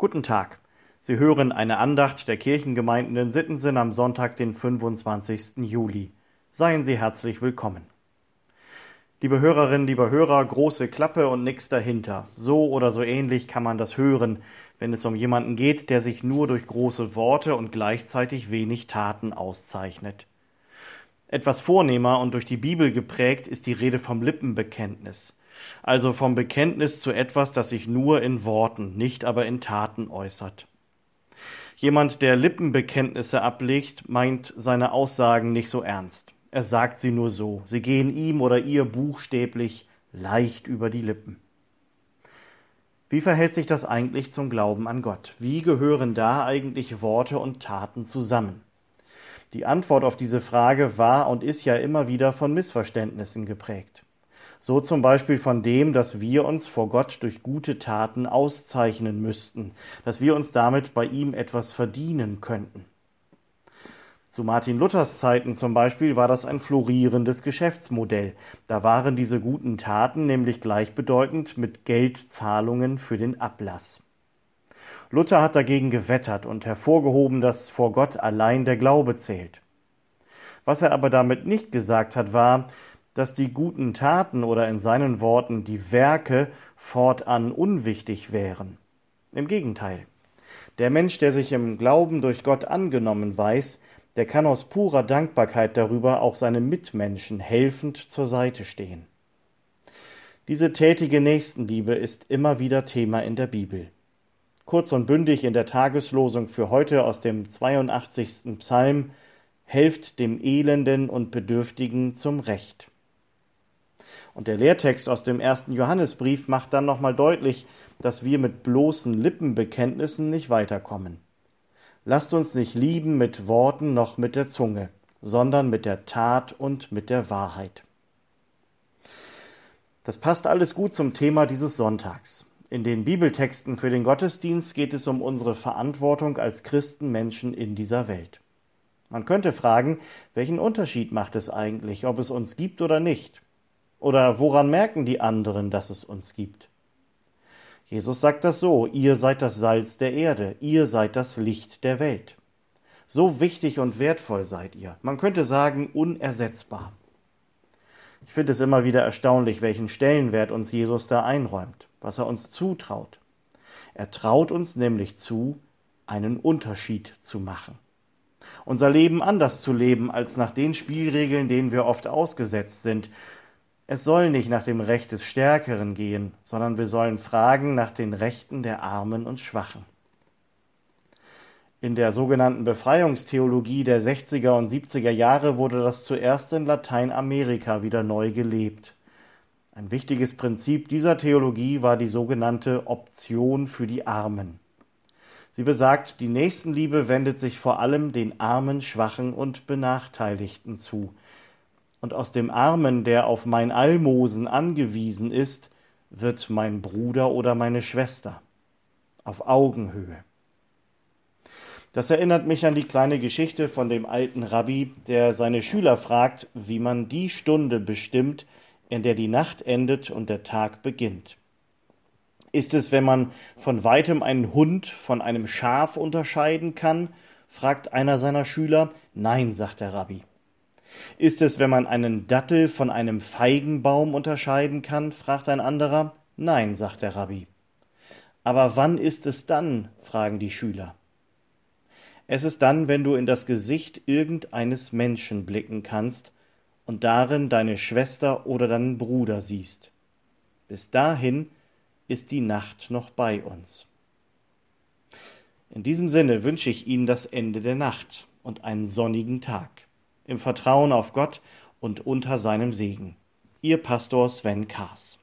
Guten Tag. Sie hören eine Andacht der Kirchengemeinden in Sittensen am Sonntag, den 25. Juli. Seien Sie herzlich willkommen. Liebe Hörerinnen, liebe Hörer, große Klappe und nix dahinter. So oder so ähnlich kann man das hören, wenn es um jemanden geht, der sich nur durch große Worte und gleichzeitig wenig Taten auszeichnet. Etwas vornehmer und durch die Bibel geprägt ist die Rede vom Lippenbekenntnis also vom Bekenntnis zu etwas, das sich nur in Worten, nicht aber in Taten äußert. Jemand, der Lippenbekenntnisse ablegt, meint seine Aussagen nicht so ernst. Er sagt sie nur so. Sie gehen ihm oder ihr buchstäblich leicht über die Lippen. Wie verhält sich das eigentlich zum Glauben an Gott? Wie gehören da eigentlich Worte und Taten zusammen? Die Antwort auf diese Frage war und ist ja immer wieder von Missverständnissen geprägt. So zum Beispiel von dem, dass wir uns vor Gott durch gute Taten auszeichnen müssten, dass wir uns damit bei ihm etwas verdienen könnten. Zu Martin Luthers Zeiten zum Beispiel war das ein florierendes Geschäftsmodell. Da waren diese guten Taten nämlich gleichbedeutend mit Geldzahlungen für den Ablass. Luther hat dagegen gewettert und hervorgehoben, dass vor Gott allein der Glaube zählt. Was er aber damit nicht gesagt hat, war, dass die guten Taten oder in seinen Worten die Werke fortan unwichtig wären. Im Gegenteil. Der Mensch, der sich im Glauben durch Gott angenommen weiß, der kann aus purer Dankbarkeit darüber auch seinem Mitmenschen helfend zur Seite stehen. Diese tätige Nächstenliebe ist immer wieder Thema in der Bibel. Kurz und bündig in der Tageslosung für heute aus dem 82. Psalm Helft dem Elenden und Bedürftigen zum Recht. Und der Lehrtext aus dem ersten Johannesbrief macht dann nochmal deutlich, dass wir mit bloßen Lippenbekenntnissen nicht weiterkommen. Lasst uns nicht lieben mit Worten noch mit der Zunge, sondern mit der Tat und mit der Wahrheit. Das passt alles gut zum Thema dieses Sonntags. In den Bibeltexten für den Gottesdienst geht es um unsere Verantwortung als Christenmenschen in dieser Welt. Man könnte fragen, welchen Unterschied macht es eigentlich, ob es uns gibt oder nicht? Oder woran merken die anderen, dass es uns gibt? Jesus sagt das so, ihr seid das Salz der Erde, ihr seid das Licht der Welt. So wichtig und wertvoll seid ihr. Man könnte sagen, unersetzbar. Ich finde es immer wieder erstaunlich, welchen Stellenwert uns Jesus da einräumt, was er uns zutraut. Er traut uns nämlich zu, einen Unterschied zu machen. Unser Leben anders zu leben als nach den Spielregeln, denen wir oft ausgesetzt sind, es soll nicht nach dem Recht des Stärkeren gehen, sondern wir sollen fragen nach den Rechten der Armen und Schwachen. In der sogenannten Befreiungstheologie der 60er und 70er Jahre wurde das zuerst in Lateinamerika wieder neu gelebt. Ein wichtiges Prinzip dieser Theologie war die sogenannte Option für die Armen. Sie besagt, die Nächstenliebe wendet sich vor allem den Armen, Schwachen und Benachteiligten zu, und aus dem Armen, der auf mein Almosen angewiesen ist, wird mein Bruder oder meine Schwester auf Augenhöhe. Das erinnert mich an die kleine Geschichte von dem alten Rabbi, der seine Schüler fragt, wie man die Stunde bestimmt, in der die Nacht endet und der Tag beginnt. Ist es, wenn man von weitem einen Hund von einem Schaf unterscheiden kann? fragt einer seiner Schüler. Nein, sagt der Rabbi. Ist es, wenn man einen Dattel von einem Feigenbaum unterscheiden kann? fragt ein anderer. Nein, sagt der Rabbi. Aber wann ist es dann? fragen die Schüler. Es ist dann, wenn du in das Gesicht irgendeines Menschen blicken kannst und darin deine Schwester oder deinen Bruder siehst. Bis dahin ist die Nacht noch bei uns. In diesem Sinne wünsche ich Ihnen das Ende der Nacht und einen sonnigen Tag im Vertrauen auf Gott und unter seinem Segen. Ihr Pastor Sven Kaas.